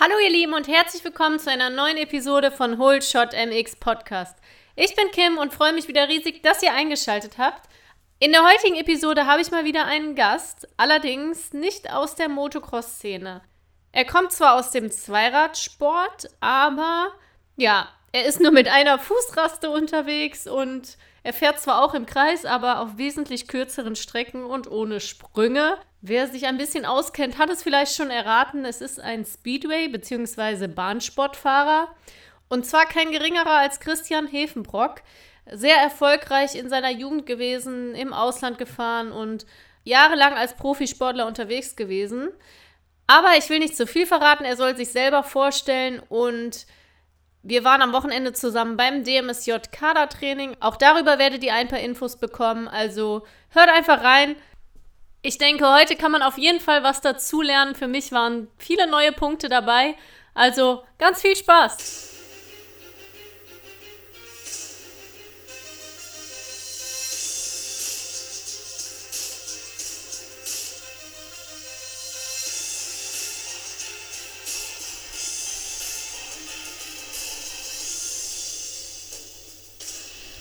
Hallo ihr Lieben und herzlich willkommen zu einer neuen Episode von Whole Shot MX Podcast. Ich bin Kim und freue mich wieder riesig, dass ihr eingeschaltet habt. In der heutigen Episode habe ich mal wieder einen Gast, allerdings nicht aus der Motocross-Szene. Er kommt zwar aus dem Zweiradsport, aber ja, er ist nur mit einer Fußraste unterwegs und er fährt zwar auch im Kreis, aber auf wesentlich kürzeren Strecken und ohne Sprünge. Wer sich ein bisschen auskennt, hat es vielleicht schon erraten. Es ist ein Speedway- bzw. Bahnsportfahrer. Und zwar kein geringerer als Christian Hefenbrock. Sehr erfolgreich in seiner Jugend gewesen, im Ausland gefahren und jahrelang als Profisportler unterwegs gewesen. Aber ich will nicht zu viel verraten, er soll sich selber vorstellen und wir waren am Wochenende zusammen beim DMSJ Kadertraining. Auch darüber werdet ihr ein paar Infos bekommen. Also hört einfach rein. Ich denke, heute kann man auf jeden Fall was dazulernen. Für mich waren viele neue Punkte dabei. Also ganz viel Spaß.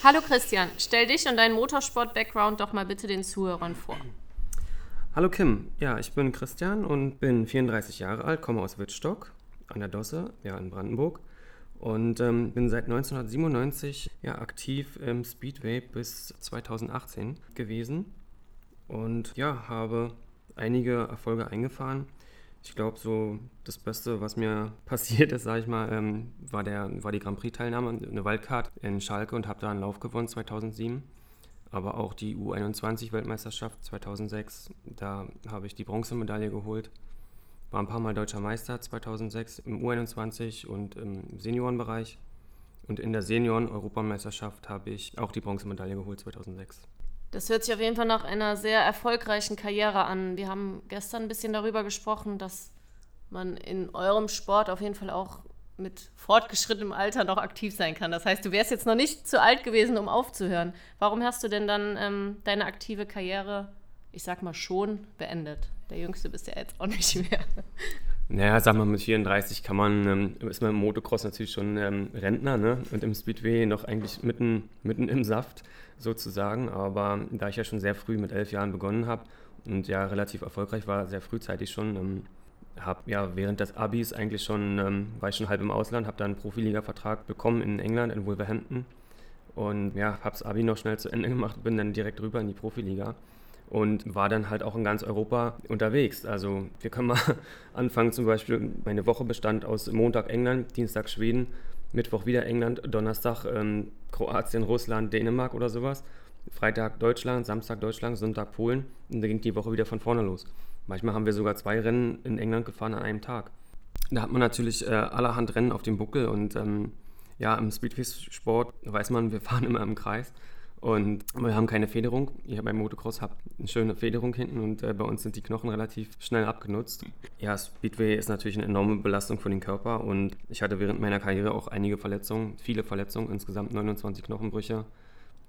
Hallo Christian, stell dich und deinen Motorsport-Background doch mal bitte den Zuhörern vor. Hallo Kim, ja, ich bin Christian und bin 34 Jahre alt, komme aus Wittstock an der Dosse, ja, in Brandenburg. Und ähm, bin seit 1997 ja, aktiv im Speedway bis 2018 gewesen. Und ja, habe einige Erfolge eingefahren. Ich glaube, so das Beste, was mir passiert ist, sage ich mal, ähm, war, der, war die Grand Prix-Teilnahme, eine Wildcard in Schalke und habe da einen Lauf gewonnen 2007. Aber auch die U21-Weltmeisterschaft 2006, da habe ich die Bronzemedaille geholt. War ein paar Mal deutscher Meister 2006 im U21 und im Seniorenbereich. Und in der Senioren-Europameisterschaft habe ich auch die Bronzemedaille geholt 2006. Das hört sich auf jeden Fall nach einer sehr erfolgreichen Karriere an. Wir haben gestern ein bisschen darüber gesprochen, dass man in eurem Sport auf jeden Fall auch mit fortgeschrittenem Alter noch aktiv sein kann. Das heißt, du wärst jetzt noch nicht zu alt gewesen, um aufzuhören. Warum hast du denn dann ähm, deine aktive Karriere, ich sag mal, schon beendet? Der Jüngste bist ja jetzt auch nicht mehr. Naja, sag mal, mit 34 kann man, ähm, ist man im Motocross natürlich schon ähm, Rentner, ne? Und im Speedway noch eigentlich mitten, mitten im Saft sozusagen. Aber da ich ja schon sehr früh mit elf Jahren begonnen habe und ja relativ erfolgreich war, sehr frühzeitig schon, ähm, habe ja während des Abis eigentlich schon, ähm, war ich schon halb im Ausland, habe dann einen Profiliga-Vertrag bekommen in England, in Wolverhampton. Und ja, habe das Abi noch schnell zu Ende gemacht, bin dann direkt rüber in die Profiliga und war dann halt auch in ganz Europa unterwegs. Also wir können mal anfangen, zum Beispiel, meine Woche bestand aus Montag England, Dienstag Schweden, Mittwoch wieder England, Donnerstag ähm, Kroatien, Russland, Dänemark oder sowas. Freitag Deutschland, Samstag Deutschland, Sonntag Polen und dann ging die Woche wieder von vorne los. Manchmal haben wir sogar zwei Rennen in England gefahren an einem Tag. Da hat man natürlich äh, allerhand Rennen auf dem Buckel und ähm, ja, im Speedway-Sport weiß man, wir fahren immer im Kreis und wir haben keine Federung. Ich beim Motocross habe eine schöne Federung hinten und äh, bei uns sind die Knochen relativ schnell abgenutzt. Ja, Speedway ist natürlich eine enorme Belastung für den Körper und ich hatte während meiner Karriere auch einige Verletzungen, viele Verletzungen, insgesamt 29 Knochenbrüche,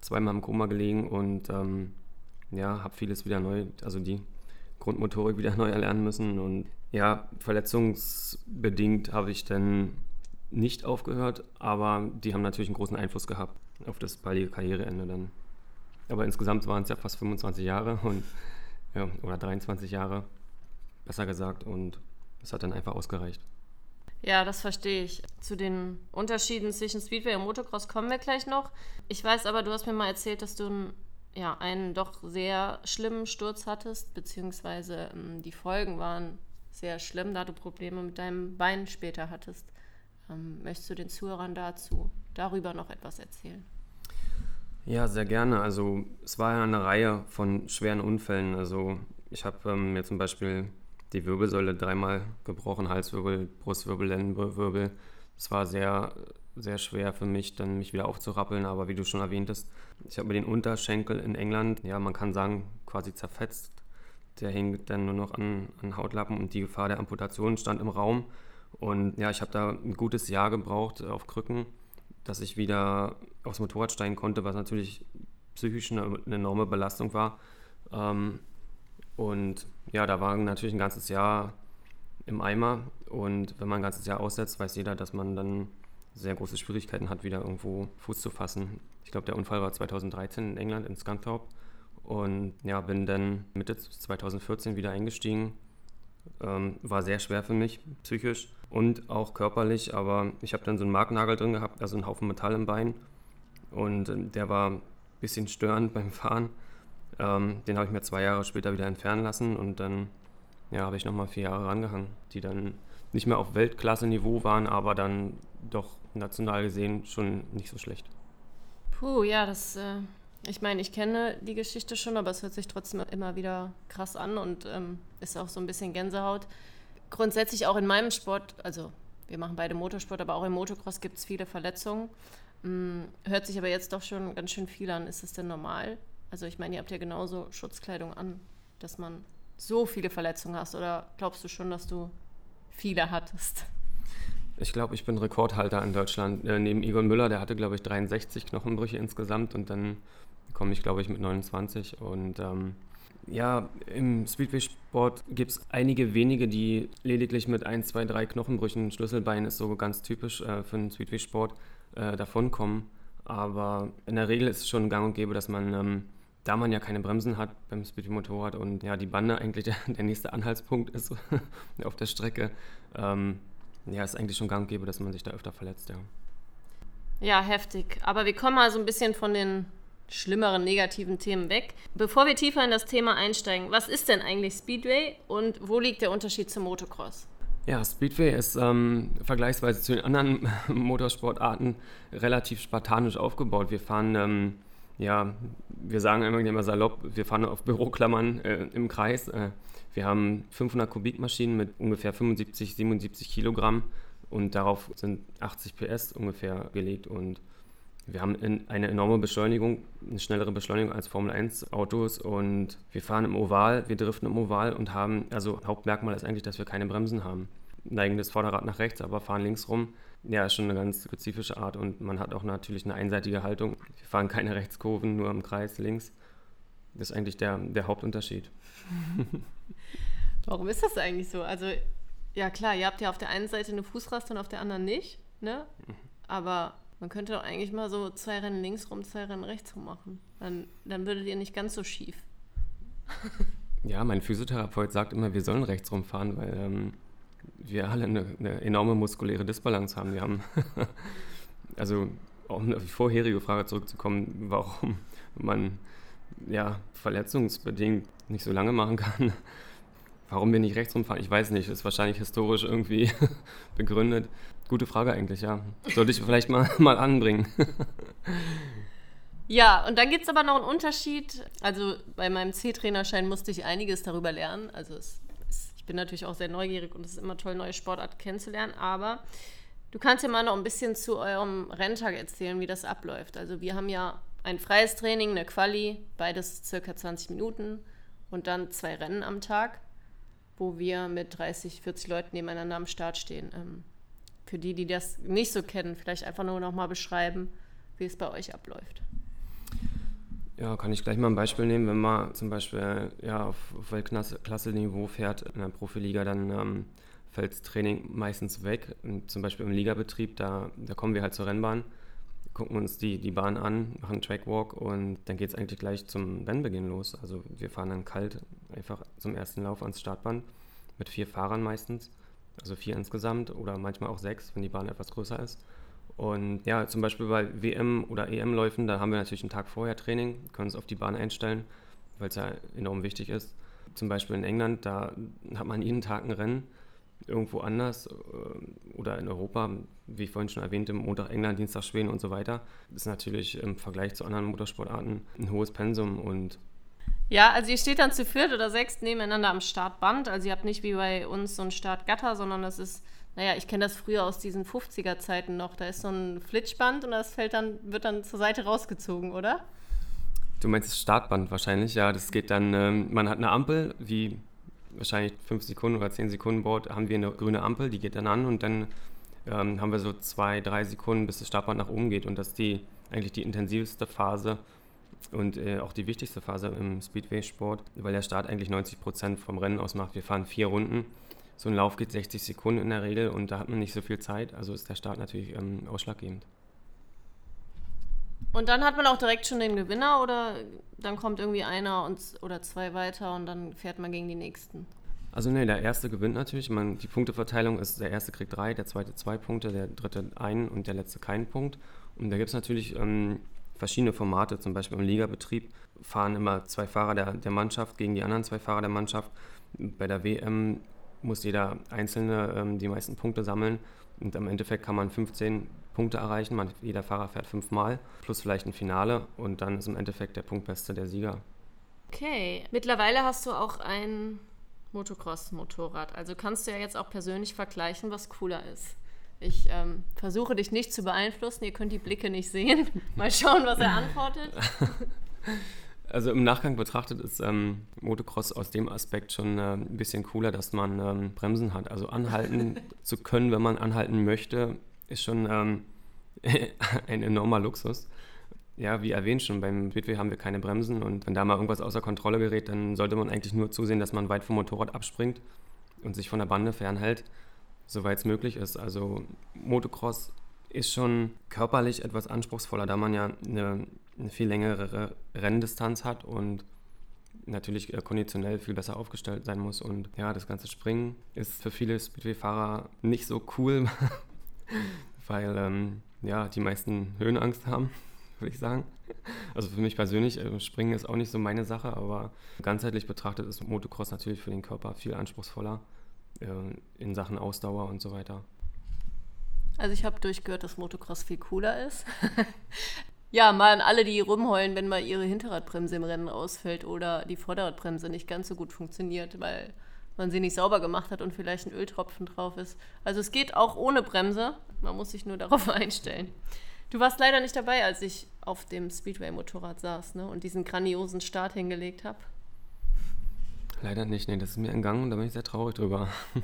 zweimal im Koma gelegen und ähm, ja, habe vieles wieder neu, also die Grundmotorik wieder neu erlernen müssen und ja, verletzungsbedingt habe ich dann nicht aufgehört, aber die haben natürlich einen großen Einfluss gehabt auf das baldige Karriereende dann. Aber insgesamt waren es ja fast 25 Jahre und ja, oder 23 Jahre, besser gesagt, und es hat dann einfach ausgereicht. Ja, das verstehe ich. Zu den Unterschieden zwischen Speedway und Motocross kommen wir gleich noch. Ich weiß aber, du hast mir mal erzählt, dass du einen, ja, einen doch sehr schlimmen Sturz hattest, beziehungsweise ähm, die Folgen waren sehr schlimm, da du Probleme mit deinem Bein später hattest. Ähm, möchtest du den Zuhörern dazu darüber noch etwas erzählen? Ja, sehr gerne. Also es war ja eine Reihe von schweren Unfällen. Also ich habe ähm, mir zum Beispiel die Wirbelsäule dreimal gebrochen, Halswirbel, Brustwirbel, Lendenwirbel. Es war sehr, sehr schwer für mich, dann mich wieder aufzurappeln. Aber wie du schon erwähntest, ich habe mir den Unterschenkel in England, ja, man kann sagen, quasi zerfetzt. Der hing dann nur noch an, an Hautlappen und die Gefahr der Amputation stand im Raum. Und ja, ich habe da ein gutes Jahr gebraucht auf Krücken dass ich wieder aufs Motorrad steigen konnte, was natürlich psychisch eine, eine enorme Belastung war. Ähm, und ja, da war natürlich ein ganzes Jahr im Eimer. Und wenn man ein ganzes Jahr aussetzt, weiß jeder, dass man dann sehr große Schwierigkeiten hat, wieder irgendwo Fuß zu fassen. Ich glaube, der Unfall war 2013 in England, in Scunthorpe. Und ja, bin dann Mitte 2014 wieder eingestiegen. Ähm, war sehr schwer für mich, psychisch und auch körperlich, aber ich habe dann so einen Marknagel drin gehabt, also einen Haufen Metall im Bein. Und ähm, der war ein bisschen störend beim Fahren. Ähm, den habe ich mir zwei Jahre später wieder entfernen lassen und dann ja, habe ich nochmal vier Jahre rangehangen, die dann nicht mehr auf Weltklasse-Niveau waren, aber dann doch national gesehen schon nicht so schlecht. Puh, ja, das, äh, ich meine, ich kenne die Geschichte schon, aber es hört sich trotzdem immer wieder krass an und ähm, ist auch so ein bisschen Gänsehaut. Grundsätzlich auch in meinem Sport, also wir machen beide Motorsport, aber auch im Motocross gibt es viele Verletzungen. Hm, hört sich aber jetzt doch schon ganz schön viel an. Ist das denn normal? Also ich meine, ihr habt ja genauso Schutzkleidung an, dass man so viele Verletzungen hast. Oder glaubst du schon, dass du viele hattest? Ich glaube, ich bin Rekordhalter in Deutschland. Äh, neben Egon Müller, der hatte, glaube ich, 63 Knochenbrüche insgesamt und dann komme ich, glaube ich, mit 29. Und ähm, ja, im Speedway-Sport gibt es einige wenige, die lediglich mit 1, 2, 3 Knochenbrüchen, Schlüsselbein ist so ganz typisch äh, für den Speedway-Sport, äh, davonkommen. Aber in der Regel ist es schon gang und gäbe, dass man, ähm, da man ja keine Bremsen hat beim Speedway-Motorrad und ja, die Bande eigentlich der, der nächste Anhaltspunkt ist auf der Strecke, ähm, ja, ist eigentlich schon gang und gäbe, dass man sich da öfter verletzt, ja. Ja, heftig. Aber wir kommen mal so ein bisschen von den schlimmeren negativen Themen weg. Bevor wir tiefer in das Thema einsteigen, was ist denn eigentlich Speedway und wo liegt der Unterschied zum Motocross? Ja, Speedway ist ähm, vergleichsweise zu den anderen Motorsportarten relativ spartanisch aufgebaut. Wir fahren, ähm, ja, wir sagen immer, immer salopp, wir fahren auf Büroklammern äh, im Kreis. Äh, wir haben 500 Kubikmaschinen mit ungefähr 75, 77 Kilogramm und darauf sind 80 PS ungefähr gelegt und wir haben eine enorme Beschleunigung, eine schnellere Beschleunigung als Formel 1 Autos und wir fahren im Oval, wir driften im Oval und haben, also Hauptmerkmal ist eigentlich, dass wir keine Bremsen haben. Neigen das Vorderrad nach rechts, aber fahren links rum. Ja, ist schon eine ganz spezifische Art und man hat auch natürlich eine einseitige Haltung. Wir fahren keine Rechtskurven, nur im Kreis links. Das ist eigentlich der, der Hauptunterschied. Warum ist das eigentlich so? Also, ja klar, ihr habt ja auf der einen Seite eine Fußraste und auf der anderen nicht, ne? Aber man könnte doch eigentlich mal so zwei Rennen links rum, zwei Rennen rechts rum machen. Dann, dann würdet ihr nicht ganz so schief. ja, mein Physiotherapeut sagt immer, wir sollen rechts rumfahren, weil ähm, wir alle eine, eine, enorme muskuläre Disbalance haben. Wir haben, also um auf die vorherige Frage zurückzukommen, warum man ja verletzungsbedingt nicht so lange machen kann. Warum wir nicht rechts rumfahren, ich weiß nicht. Ist wahrscheinlich historisch irgendwie begründet. Gute Frage eigentlich, ja. Sollte ich vielleicht mal, mal anbringen. Ja, und dann gibt es aber noch einen Unterschied. Also bei meinem C-Trainerschein musste ich einiges darüber lernen. Also es, es, ich bin natürlich auch sehr neugierig und es ist immer toll, neue Sportarten kennenzulernen. Aber du kannst ja mal noch ein bisschen zu eurem Renntag erzählen, wie das abläuft. Also wir haben ja ein freies Training, eine Quali, beides circa 20 Minuten und dann zwei Rennen am Tag, wo wir mit 30, 40 Leuten nebeneinander am Start stehen. Ähm, für die, die das nicht so kennen, vielleicht einfach nur noch mal beschreiben, wie es bei euch abläuft. Ja, kann ich gleich mal ein Beispiel nehmen. Wenn man zum Beispiel ja, auf, auf Weltklasse-Niveau fährt in der Profiliga, dann ähm, fällt das Training meistens weg. Und zum Beispiel im Ligabetrieb, da, da kommen wir halt zur Rennbahn, gucken uns die, die Bahn an, machen einen Trackwalk und dann geht es eigentlich gleich zum Rennbeginn los. Also wir fahren dann kalt einfach zum ersten Lauf ans Startband mit vier Fahrern meistens also vier insgesamt oder manchmal auch sechs, wenn die Bahn etwas größer ist. Und ja, zum Beispiel bei WM- oder EM-Läufen, da haben wir natürlich einen Tag vorher Training, können uns auf die Bahn einstellen, weil es ja enorm wichtig ist. Zum Beispiel in England, da hat man jeden Tag ein Rennen, irgendwo anders äh, oder in Europa, wie ich vorhin schon erwähnte, Montag England, Dienstag Schweden und so weiter. Das ist natürlich im Vergleich zu anderen Motorsportarten ein hohes Pensum und ja, also ihr steht dann zu viert oder sechs nebeneinander am Startband. Also ihr habt nicht wie bei uns so ein Startgatter, sondern das ist, naja, ich kenne das früher aus diesen 50er-Zeiten noch. Da ist so ein Flitschband und das fällt dann, wird dann zur Seite rausgezogen, oder? Du meinst das Startband wahrscheinlich, ja. Das geht dann, ähm, man hat eine Ampel, wie wahrscheinlich fünf Sekunden oder zehn Sekunden Board, haben wir eine grüne Ampel, die geht dann an und dann ähm, haben wir so zwei, drei Sekunden, bis das Startband nach oben geht. Und das ist die, eigentlich die intensivste Phase und äh, auch die wichtigste Phase im Speedway-Sport, weil der Start eigentlich 90 Prozent vom Rennen ausmacht. Wir fahren vier Runden so ein Lauf geht 60 Sekunden in der Regel und da hat man nicht so viel Zeit, also ist der Start natürlich ähm, ausschlaggebend. Und dann hat man auch direkt schon den Gewinner oder dann kommt irgendwie einer und, oder zwei weiter und dann fährt man gegen die nächsten? Also nee, der erste gewinnt natürlich. Man, die Punkteverteilung ist, der erste kriegt drei, der zweite zwei Punkte, der dritte einen und der letzte keinen Punkt. Und da gibt es natürlich ähm, verschiedene Formate, zum Beispiel im Ligabetrieb fahren immer zwei Fahrer der, der Mannschaft gegen die anderen zwei Fahrer der Mannschaft. Bei der WM muss jeder Einzelne ähm, die meisten Punkte sammeln und im Endeffekt kann man 15 Punkte erreichen. Man, jeder Fahrer fährt fünfmal, plus vielleicht ein Finale und dann ist im Endeffekt der Punktbeste der Sieger. Okay, mittlerweile hast du auch ein Motocross-Motorrad. Also kannst du ja jetzt auch persönlich vergleichen, was cooler ist. Ich ähm, versuche dich nicht zu beeinflussen, ihr könnt die Blicke nicht sehen. Mal schauen, was er antwortet. Also im Nachgang betrachtet ist ähm, Motocross aus dem Aspekt schon äh, ein bisschen cooler, dass man ähm, Bremsen hat. Also anhalten zu können, wenn man anhalten möchte, ist schon ähm, ein enormer Luxus. Ja, wie erwähnt schon, beim Speedway haben wir keine Bremsen und wenn da mal irgendwas außer Kontrolle gerät, dann sollte man eigentlich nur zusehen, dass man weit vom Motorrad abspringt und sich von der Bande fernhält, soweit es möglich ist. Also Motocross ist schon körperlich etwas anspruchsvoller, da man ja eine eine viel längere Renndistanz hat und natürlich äh, konditionell viel besser aufgestellt sein muss. Und ja, das ganze Springen ist für viele Speedway-Fahrer nicht so cool, weil ähm, ja, die meisten Höhenangst haben, würde ich sagen. Also für mich persönlich, äh, Springen ist auch nicht so meine Sache, aber ganzheitlich betrachtet ist Motocross natürlich für den Körper viel anspruchsvoller äh, in Sachen Ausdauer und so weiter. Also ich habe durchgehört, dass Motocross viel cooler ist. Ja, mal an alle, die rumheulen, wenn mal ihre Hinterradbremse im Rennen ausfällt oder die Vorderradbremse nicht ganz so gut funktioniert, weil man sie nicht sauber gemacht hat und vielleicht ein Öltropfen drauf ist. Also es geht auch ohne Bremse, man muss sich nur darauf einstellen. Du warst leider nicht dabei, als ich auf dem Speedway-Motorrad saß ne, und diesen grandiosen Start hingelegt habe. Leider nicht, nee, das ist mir entgangen und da bin ich sehr traurig drüber.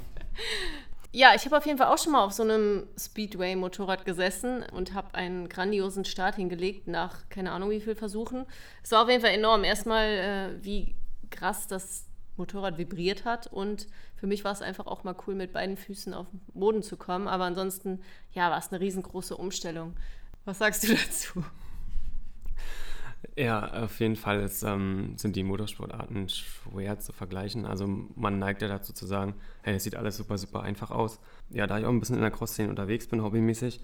Ja, ich habe auf jeden Fall auch schon mal auf so einem Speedway-Motorrad gesessen und habe einen grandiosen Start hingelegt nach keine Ahnung wie viel Versuchen. Es war auf jeden Fall enorm. Erstmal, äh, wie krass das Motorrad vibriert hat und für mich war es einfach auch mal cool, mit beiden Füßen auf den Boden zu kommen. Aber ansonsten, ja, war es eine riesengroße Umstellung. Was sagst du dazu? Ja, auf jeden Fall ist, ähm, sind die Motorsportarten schwer zu vergleichen. Also man neigt ja dazu zu sagen, hey, es sieht alles super, super einfach aus. Ja, da ich auch ein bisschen in der Cross-Szene unterwegs bin, hobbymäßig,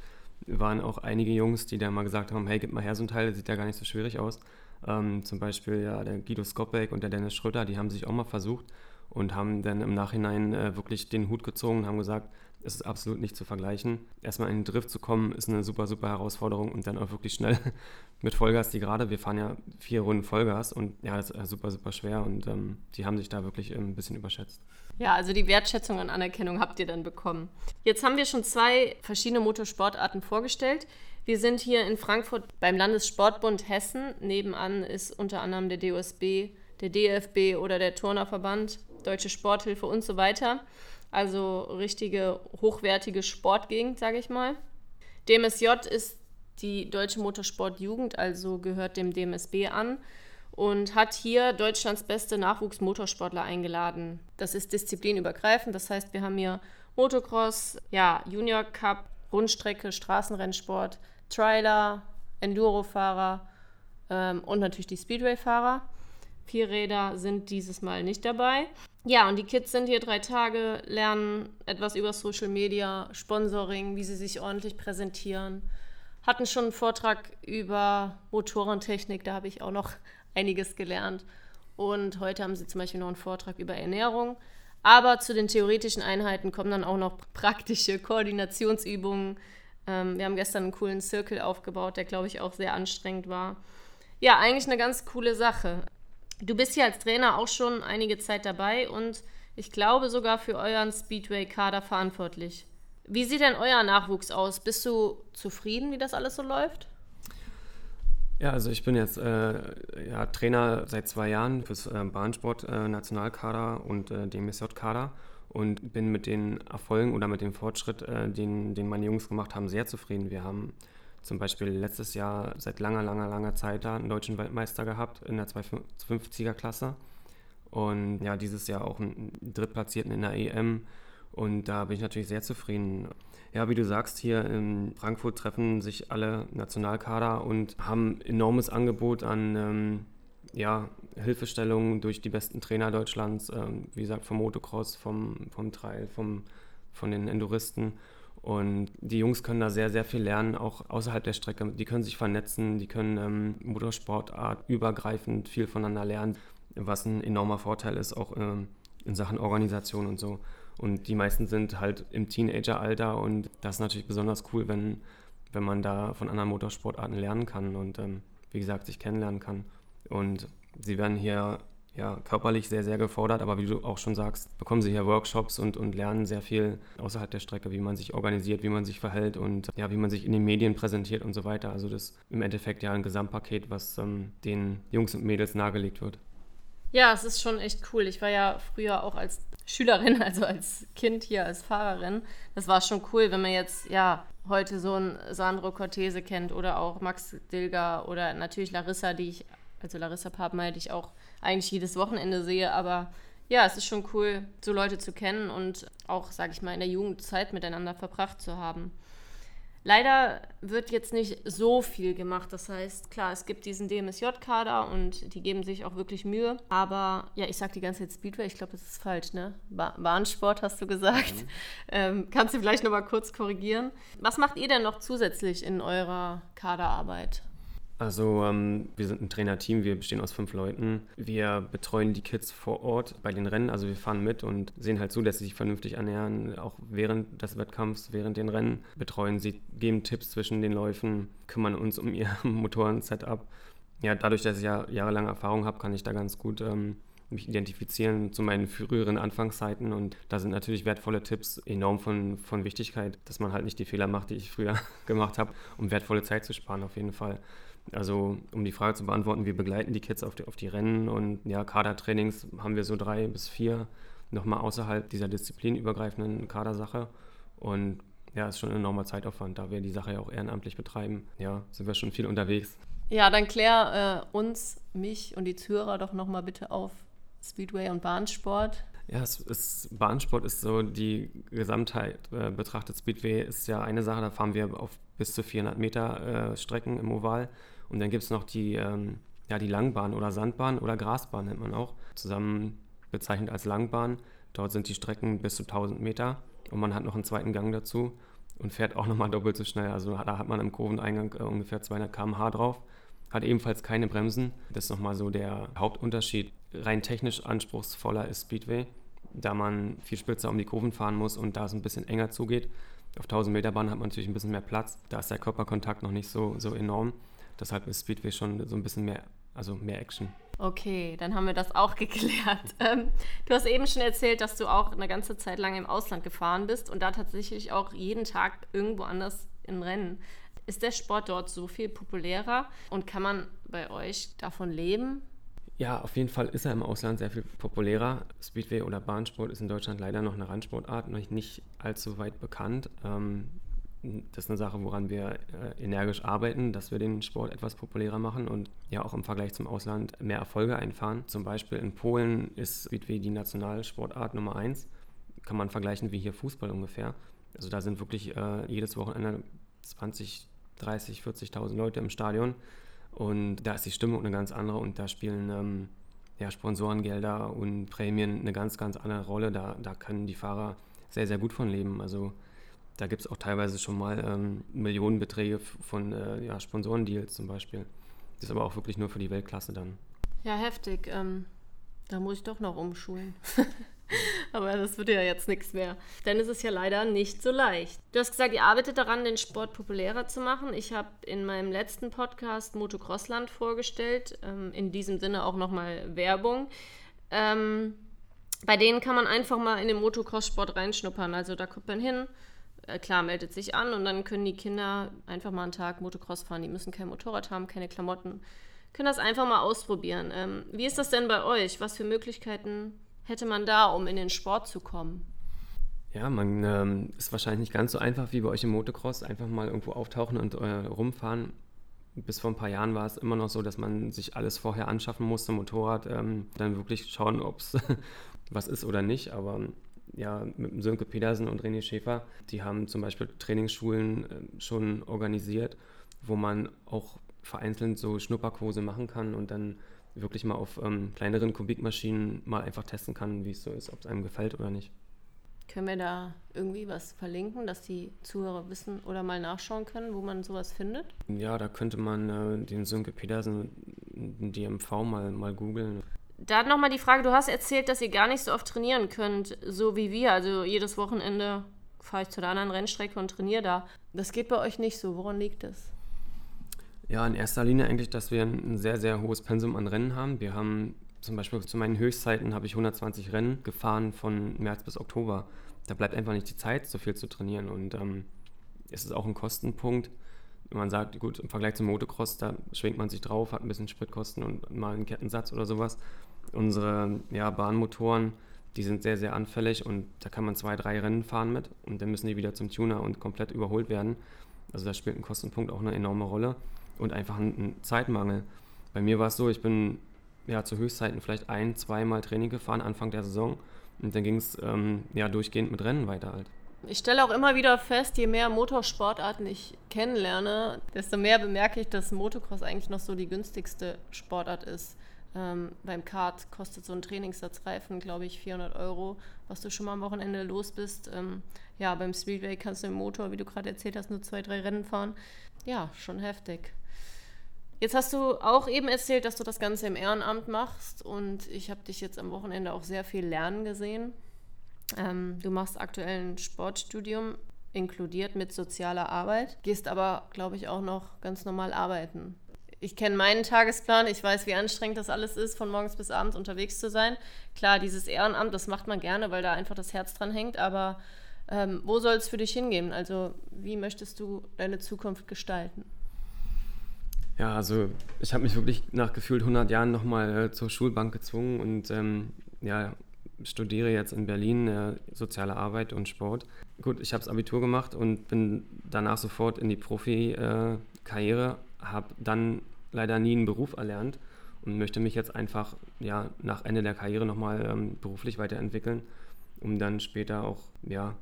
waren auch einige Jungs, die dann mal gesagt haben, hey, gib mal her so ein Teil, das sieht ja gar nicht so schwierig aus. Ähm, zum Beispiel ja, der Guido Skopek und der Dennis Schröter, die haben sich auch mal versucht und haben dann im Nachhinein äh, wirklich den Hut gezogen und haben gesagt, es ist absolut nicht zu vergleichen. Erstmal in den Drift zu kommen, ist eine super, super Herausforderung und dann auch wirklich schnell mit Vollgas, die gerade, wir fahren ja vier Runden Vollgas und ja, das ist super, super schwer und ähm, die haben sich da wirklich ähm, ein bisschen überschätzt. Ja, also die Wertschätzung und Anerkennung habt ihr dann bekommen. Jetzt haben wir schon zwei verschiedene Motorsportarten vorgestellt. Wir sind hier in Frankfurt beim Landessportbund Hessen. Nebenan ist unter anderem der DOSB, der DFB oder der Turnerverband, Deutsche Sporthilfe und so weiter. Also richtige hochwertige Sportgegend, sage ich mal. DMSJ ist die Deutsche Motorsportjugend, also gehört dem DMSB an und hat hier Deutschlands beste Nachwuchsmotorsportler eingeladen. Das ist disziplinübergreifend, das heißt, wir haben hier Motocross, ja, Junior Cup, Rundstrecke, Straßenrennsport, Trailer, Endurofahrer ähm, und natürlich die Speedway-Fahrer. Vierräder sind dieses Mal nicht dabei. Ja, und die Kids sind hier drei Tage, lernen etwas über Social Media, Sponsoring, wie sie sich ordentlich präsentieren. Hatten schon einen Vortrag über Motorentechnik, da habe ich auch noch einiges gelernt. Und heute haben sie zum Beispiel noch einen Vortrag über Ernährung. Aber zu den theoretischen Einheiten kommen dann auch noch praktische Koordinationsübungen. Ähm, wir haben gestern einen coolen Circle aufgebaut, der, glaube ich, auch sehr anstrengend war. Ja, eigentlich eine ganz coole Sache. Du bist ja als Trainer auch schon einige Zeit dabei und ich glaube sogar für euren Speedway-Kader verantwortlich. Wie sieht denn euer Nachwuchs aus? Bist du zufrieden, wie das alles so läuft? Ja, also ich bin jetzt äh, ja, Trainer seit zwei Jahren fürs äh, Bahnsport-Nationalkader äh, und äh, DMSJ-Kader und bin mit den Erfolgen oder mit dem Fortschritt, äh, den, den meine Jungs gemacht haben, sehr zufrieden. Wir haben zum Beispiel letztes Jahr seit langer, langer, langer Zeit da einen deutschen Weltmeister gehabt in der 250er Klasse. Und ja, dieses Jahr auch einen Drittplatzierten in der EM Und da bin ich natürlich sehr zufrieden. Ja, wie du sagst, hier in Frankfurt treffen sich alle Nationalkader und haben enormes Angebot an ähm, ja, Hilfestellungen durch die besten Trainer Deutschlands, ähm, wie gesagt, vom Motocross, vom, vom Trail, vom, von den Enduristen. Und die Jungs können da sehr, sehr viel lernen, auch außerhalb der Strecke. Die können sich vernetzen, die können ähm, Motorsportart übergreifend viel voneinander lernen, was ein enormer Vorteil ist, auch ähm, in Sachen Organisation und so. Und die meisten sind halt im Teenageralter und das ist natürlich besonders cool, wenn, wenn man da von anderen Motorsportarten lernen kann und ähm, wie gesagt sich kennenlernen kann. Und sie werden hier ja, körperlich sehr, sehr gefordert, aber wie du auch schon sagst, bekommen sie hier Workshops und, und lernen sehr viel außerhalb der Strecke, wie man sich organisiert, wie man sich verhält und ja, wie man sich in den Medien präsentiert und so weiter. Also das ist im Endeffekt ja ein Gesamtpaket, was ähm, den Jungs und Mädels nahegelegt wird. Ja, es ist schon echt cool. Ich war ja früher auch als Schülerin, also als Kind hier, als Fahrerin. Das war schon cool, wenn man jetzt, ja, heute so ein Sandro Cortese kennt oder auch Max Dilger oder natürlich Larissa, die ich, also Larissa Papenmeier, die ich auch eigentlich jedes Wochenende sehe. Aber ja, es ist schon cool, so Leute zu kennen und auch, sag ich mal, in der Jugendzeit miteinander verbracht zu haben. Leider wird jetzt nicht so viel gemacht. Das heißt, klar, es gibt diesen DMSJ-Kader und die geben sich auch wirklich Mühe. Aber ja, ich sage die ganze Zeit Speedway, ich glaube, das ist falsch, ne? Ba Bahnsport hast du gesagt. Mhm. Ähm, kannst du vielleicht nochmal kurz korrigieren? Was macht ihr denn noch zusätzlich in eurer Kaderarbeit? Also ähm, wir sind ein Trainerteam, wir bestehen aus fünf Leuten. Wir betreuen die Kids vor Ort bei den Rennen, also wir fahren mit und sehen halt zu, dass sie sich vernünftig ernähren, auch während des Wettkampfs, während den Rennen. Betreuen sie, geben Tipps zwischen den Läufen, kümmern uns um ihr Motoren-Setup. Ja, dadurch, dass ich ja jahrelange Erfahrung habe, kann ich da ganz gut ähm, mich identifizieren zu meinen früheren Anfangszeiten und da sind natürlich wertvolle Tipps enorm von, von Wichtigkeit, dass man halt nicht die Fehler macht, die ich früher gemacht habe, um wertvolle Zeit zu sparen auf jeden Fall. Also um die Frage zu beantworten, wir begleiten die Kids auf die, auf die Rennen und ja, Kadertrainings haben wir so drei bis vier nochmal außerhalb dieser disziplinübergreifenden Kadersache. Und ja, ist schon ein enormer Zeitaufwand, da wir die Sache ja auch ehrenamtlich betreiben. Ja, sind wir schon viel unterwegs. Ja, dann klär äh, uns, mich und die Zuhörer doch nochmal bitte auf Speedway und Bahnsport. Ja, es ist, Bahnsport ist so die Gesamtheit äh, betrachtet. Speedway ist ja eine Sache, da fahren wir auf bis zu 400 Meter äh, Strecken im Oval. Und dann gibt es noch die, ähm, ja, die Langbahn oder Sandbahn oder Grasbahn nennt man auch, zusammen bezeichnet als Langbahn. Dort sind die Strecken bis zu 1000 Meter und man hat noch einen zweiten Gang dazu und fährt auch nochmal doppelt so schnell. Also da hat man im Kurveneingang äh, ungefähr 200 km/h drauf. Hat ebenfalls keine Bremsen. Das ist nochmal so der Hauptunterschied. Rein technisch anspruchsvoller ist Speedway, da man viel spitzer um die Kurven fahren muss und da es ein bisschen enger zugeht. Auf 1000 Meter Bahn hat man natürlich ein bisschen mehr Platz. Da ist der Körperkontakt noch nicht so, so enorm. Deshalb ist Speedway schon so ein bisschen mehr, also mehr Action. Okay, dann haben wir das auch geklärt. Ähm, du hast eben schon erzählt, dass du auch eine ganze Zeit lang im Ausland gefahren bist und da tatsächlich auch jeden Tag irgendwo anders in Rennen. Ist der Sport dort so viel populärer und kann man bei euch davon leben? Ja, auf jeden Fall ist er im Ausland sehr viel populärer. Speedway oder Bahnsport ist in Deutschland leider noch eine Randsportart, noch nicht allzu weit bekannt. Ähm, das ist eine Sache, woran wir äh, energisch arbeiten, dass wir den Sport etwas populärer machen und ja auch im Vergleich zum Ausland mehr Erfolge einfahren. Zum Beispiel in Polen ist Speedway die Nationalsportart Nummer eins. Kann man vergleichen wie hier Fußball ungefähr. Also da sind wirklich äh, jedes Wochenende 20, 30, 40.000 Leute im Stadion und da ist die Stimmung eine ganz andere und da spielen ähm, ja, Sponsorengelder und Prämien eine ganz, ganz andere Rolle. Da, da können die Fahrer sehr, sehr gut von leben. Also da gibt es auch teilweise schon mal ähm, Millionenbeträge von äh, ja, Sponsorendeals zum Beispiel. Das ist aber auch wirklich nur für die Weltklasse dann. Ja, heftig. Ähm, da muss ich doch noch umschulen. aber das wird ja jetzt nichts mehr. Denn es ist ja leider nicht so leicht. Du hast gesagt, ihr arbeitet daran, den Sport populärer zu machen. Ich habe in meinem letzten Podcast Motocrossland vorgestellt. Ähm, in diesem Sinne auch nochmal Werbung. Ähm, bei denen kann man einfach mal in den Motocross-Sport reinschnuppern. Also da kommt man hin, äh, klar, meldet sich an und dann können die Kinder einfach mal einen Tag Motocross fahren. Die müssen kein Motorrad haben, keine Klamotten. Können das einfach mal ausprobieren. Ähm, wie ist das denn bei euch? Was für Möglichkeiten hätte man da, um in den Sport zu kommen? Ja, man ähm, ist wahrscheinlich nicht ganz so einfach wie bei euch im Motocross. Einfach mal irgendwo auftauchen und äh, rumfahren. Bis vor ein paar Jahren war es immer noch so, dass man sich alles vorher anschaffen musste, Motorrad, ähm, dann wirklich schauen, ob es was ist oder nicht. Aber ja, mit Sönke Pedersen und René Schäfer, die haben zum Beispiel Trainingsschulen äh, schon organisiert, wo man auch vereinzelt so Schnupperkurse machen kann und dann wirklich mal auf ähm, kleineren Kubikmaschinen mal einfach testen kann, wie es so ist, ob es einem gefällt oder nicht. Können wir da irgendwie was verlinken, dass die Zuhörer wissen oder mal nachschauen können, wo man sowas findet? Ja, da könnte man äh, den Sönke Petersen, den DMV, mal, mal googeln. Da nochmal die Frage, du hast erzählt, dass ihr gar nicht so oft trainieren könnt, so wie wir. Also jedes Wochenende fahre ich zu der anderen Rennstrecke und trainiere da. Das geht bei euch nicht so. Woran liegt das? Ja, in erster Linie eigentlich, dass wir ein sehr, sehr hohes Pensum an Rennen haben. Wir haben zum Beispiel zu meinen Höchstzeiten habe ich 120 Rennen gefahren von März bis Oktober. Da bleibt einfach nicht die Zeit, so viel zu trainieren. Und ähm, es ist auch ein Kostenpunkt. Wenn man sagt, gut, im Vergleich zum Motocross, da schwingt man sich drauf, hat ein bisschen Spritkosten und mal einen Kettensatz oder sowas. Unsere ja, Bahnmotoren, die sind sehr, sehr anfällig und da kann man zwei, drei Rennen fahren mit und dann müssen die wieder zum Tuner und komplett überholt werden. Also da spielt ein Kostenpunkt auch eine enorme Rolle und einfach ein, Zeitmangel. Bei mir war es so, ich bin ja, zu Höchstzeiten vielleicht ein, zweimal Training gefahren, Anfang der Saison. Und dann ging es ähm, ja durchgehend mit Rennen weiter halt. Ich stelle auch immer wieder fest, je mehr Motorsportarten ich kennenlerne, desto mehr bemerke ich, dass Motocross eigentlich noch so die günstigste Sportart ist. Ähm, beim Kart kostet so ein Trainingssatz Reifen, glaube ich, 400 Euro, was du schon mal am Wochenende los bist. Ähm, ja, beim Speedway kannst du im Motor, wie du gerade erzählt hast, nur zwei, drei Rennen fahren. Ja, schon heftig. Jetzt hast du auch eben erzählt, dass du das Ganze im Ehrenamt machst und ich habe dich jetzt am Wochenende auch sehr viel lernen gesehen. Ähm, du machst aktuell ein Sportstudium inkludiert mit sozialer Arbeit, gehst aber, glaube ich, auch noch ganz normal arbeiten. Ich kenne meinen Tagesplan, ich weiß, wie anstrengend das alles ist, von morgens bis abends unterwegs zu sein. Klar, dieses Ehrenamt, das macht man gerne, weil da einfach das Herz dran hängt, aber ähm, wo soll es für dich hingehen? Also, wie möchtest du deine Zukunft gestalten? Ja, also ich habe mich wirklich nach gefühlt 100 Jahren nochmal äh, zur Schulbank gezwungen und ähm, ja, studiere jetzt in Berlin äh, soziale Arbeit und Sport. Gut, ich habe das Abitur gemacht und bin danach sofort in die Profi-Karriere, äh, habe dann leider nie einen Beruf erlernt und möchte mich jetzt einfach ja, nach Ende der Karriere nochmal ähm, beruflich weiterentwickeln, um dann später auch ja,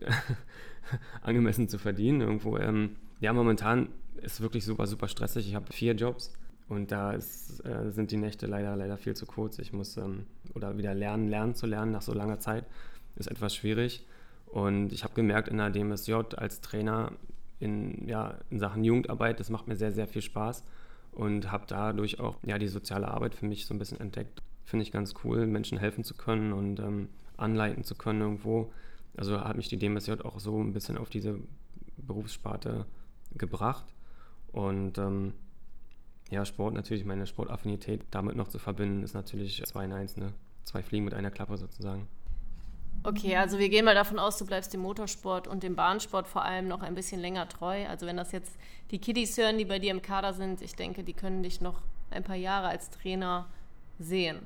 angemessen zu verdienen irgendwo. Ähm, ja, momentan ist wirklich super, super stressig. Ich habe vier Jobs und da ist, äh, sind die Nächte leider, leider viel zu kurz. Ich muss ähm, oder wieder lernen, lernen zu lernen nach so langer Zeit ist etwas schwierig. Und ich habe gemerkt in der DMSJ als Trainer in, ja, in Sachen Jugendarbeit, das macht mir sehr, sehr viel Spaß und habe dadurch auch ja, die soziale Arbeit für mich so ein bisschen entdeckt. Finde ich ganz cool, Menschen helfen zu können und ähm, anleiten zu können irgendwo. Also hat mich die DMSJ auch so ein bisschen auf diese Berufssparte gebracht. Und ähm, ja, Sport natürlich, meine Sportaffinität damit noch zu verbinden, ist natürlich 2 in 1, ne? Zwei Fliegen mit einer Klappe sozusagen. Okay, also wir gehen mal davon aus, du bleibst dem Motorsport und dem Bahnsport vor allem noch ein bisschen länger treu. Also wenn das jetzt die Kiddies hören, die bei dir im Kader sind, ich denke, die können dich noch ein paar Jahre als Trainer sehen.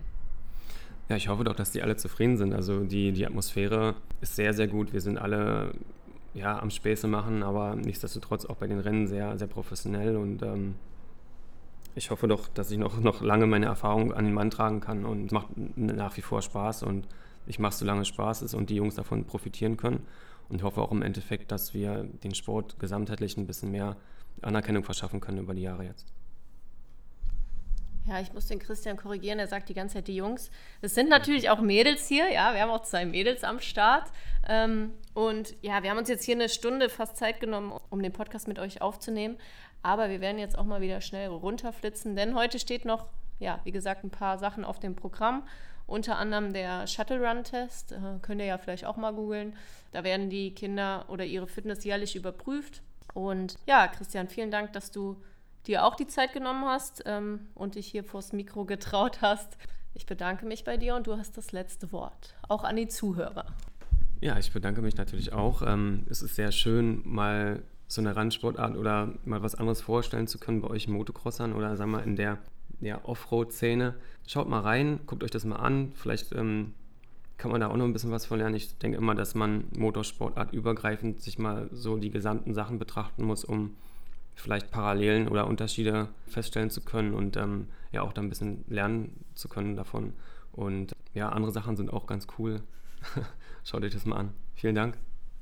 Ja, ich hoffe doch, dass die alle zufrieden sind. Also die, die Atmosphäre ist sehr, sehr gut. Wir sind alle ja, am Späße machen, aber nichtsdestotrotz auch bei den Rennen sehr, sehr professionell und ähm, ich hoffe doch, dass ich noch, noch lange meine Erfahrung an den Mann tragen kann und es macht nach wie vor Spaß und ich mache es, solange es Spaß ist und die Jungs davon profitieren können und hoffe auch im Endeffekt, dass wir den Sport gesamtheitlich ein bisschen mehr Anerkennung verschaffen können über die Jahre jetzt. Ja, ich muss den Christian korrigieren, er sagt die ganze Zeit die Jungs. Es sind natürlich auch Mädels hier, ja, wir haben auch zwei Mädels am Start. Ähm, und ja, wir haben uns jetzt hier eine Stunde fast Zeit genommen, um den Podcast mit euch aufzunehmen. Aber wir werden jetzt auch mal wieder schnell runterflitzen, denn heute steht noch, ja, wie gesagt, ein paar Sachen auf dem Programm. Unter anderem der Shuttle Run Test, äh, könnt ihr ja vielleicht auch mal googeln. Da werden die Kinder oder ihre Fitness jährlich überprüft. Und ja, Christian, vielen Dank, dass du dir auch die Zeit genommen hast ähm, und dich hier vors Mikro getraut hast. Ich bedanke mich bei dir und du hast das letzte Wort, auch an die Zuhörer. Ja, ich bedanke mich natürlich auch. Ähm, es ist sehr schön, mal so eine Randsportart oder mal was anderes vorstellen zu können bei euch Motocrossern oder sagen wir in der ja, Offroad-Szene. Schaut mal rein, guckt euch das mal an. Vielleicht ähm, kann man da auch noch ein bisschen was von lernen. Ich denke immer, dass man Motorsportart übergreifend sich mal so die gesamten Sachen betrachten muss, um vielleicht Parallelen oder Unterschiede feststellen zu können und ähm, ja auch da ein bisschen lernen zu können davon. Und ja, andere Sachen sind auch ganz cool. Schaut euch das mal an. Vielen Dank.